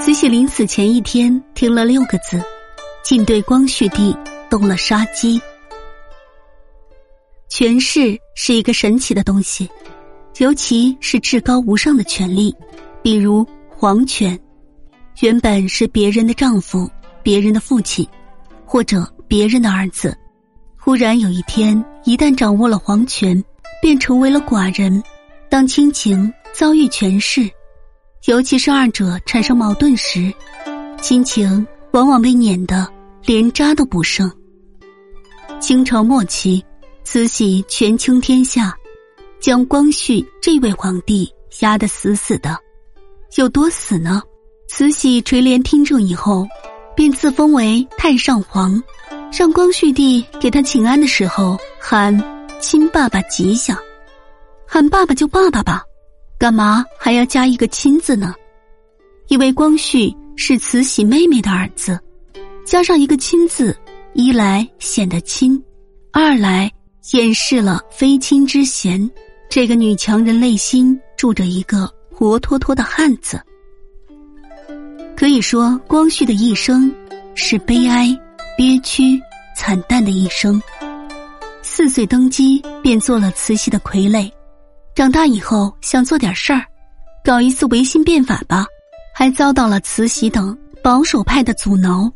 慈禧临死前一天听了六个字，竟对光绪帝动了杀机。权势是一个神奇的东西，尤其是至高无上的权力，比如皇权，原本是别人的丈夫、别人的父亲，或者别人的儿子，忽然有一天，一旦掌握了皇权，便成为了寡人。当亲情遭遇权势。尤其是二者产生矛盾时，亲情往往被碾得连渣都不剩。清朝末期，慈禧权倾天下，将光绪这位皇帝压得死死的。有多死呢？慈禧垂帘听政以后，便自封为太上皇，让光绪帝给他请安的时候喊“亲爸爸吉祥”，喊爸爸就爸爸吧。干嘛还要加一个“亲”字呢？因为光绪是慈禧妹妹的儿子，加上一个“亲”字，一来显得亲，二来掩饰了非亲之嫌。这个女强人内心住着一个活脱脱的汉子。可以说，光绪的一生是悲哀、憋屈、惨淡的一生。四岁登基，便做了慈禧的傀儡。长大以后想做点事儿，搞一次维新变法吧，还遭到了慈禧等保守派的阻挠。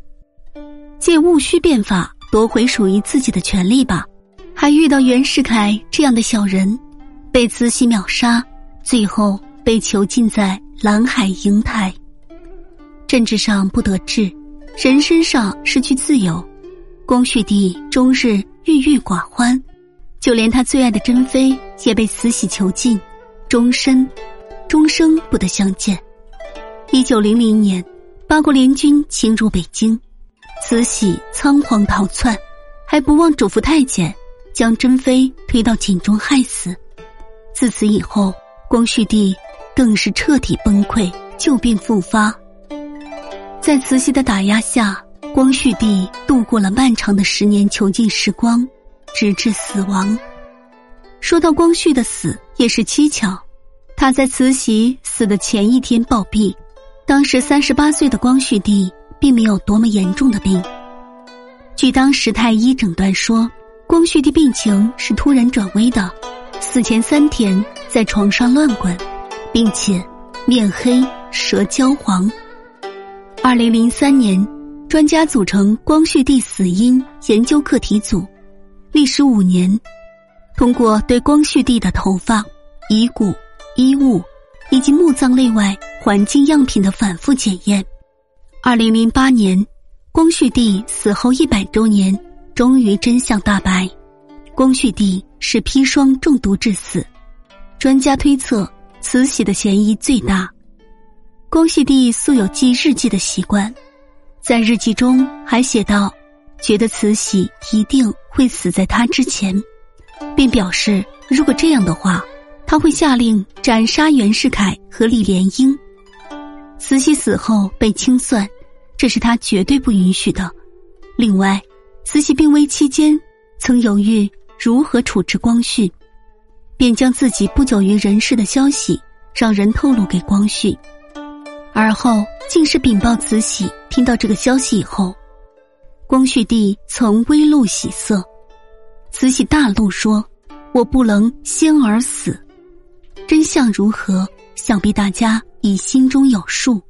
借戊戌变法夺回属于自己的权利吧，还遇到袁世凯这样的小人，被慈禧秒杀，最后被囚禁在蓝海瀛台。政治上不得志，人身上失去自由，光绪帝终日郁郁寡欢。就连他最爱的珍妃也被慈禧囚禁，终身、终生不得相见。一九零零年，八国联军侵入北京，慈禧仓皇逃窜，还不忘嘱咐太监将珍妃推到井中害死。自此以后，光绪帝更是彻底崩溃，旧病复发。在慈禧的打压下，光绪帝度过了漫长的十年囚禁时光。直至死亡。说到光绪的死也是蹊跷，他在慈禧死的前一天暴毙。当时三十八岁的光绪帝并没有多么严重的病。据当时太医诊断说，光绪帝病情是突然转危的，死前三天在床上乱滚，并且面黑舌焦黄。二零零三年，专家组成光绪帝死因研究课题组。历时五年，通过对光绪帝的头发、遗骨、衣物以及墓葬内外环境样品的反复检验，二零零八年，光绪帝死后一百周年，终于真相大白：光绪帝是砒霜中毒致死。专家推测，慈禧的嫌疑最大。光绪帝素有记日记的习惯，在日记中还写道。觉得慈禧一定会死在他之前，并表示如果这样的话，他会下令斩杀袁世凯和李莲英。慈禧死后被清算，这是他绝对不允许的。另外，慈禧病危期间曾犹豫如何处置光绪，便将自己不久于人世的消息让人透露给光绪，而后竟是禀报慈禧。听到这个消息以后。光绪帝曾微露喜色，慈禧大怒说：“我不能先而死。”真相如何？想必大家已心中有数。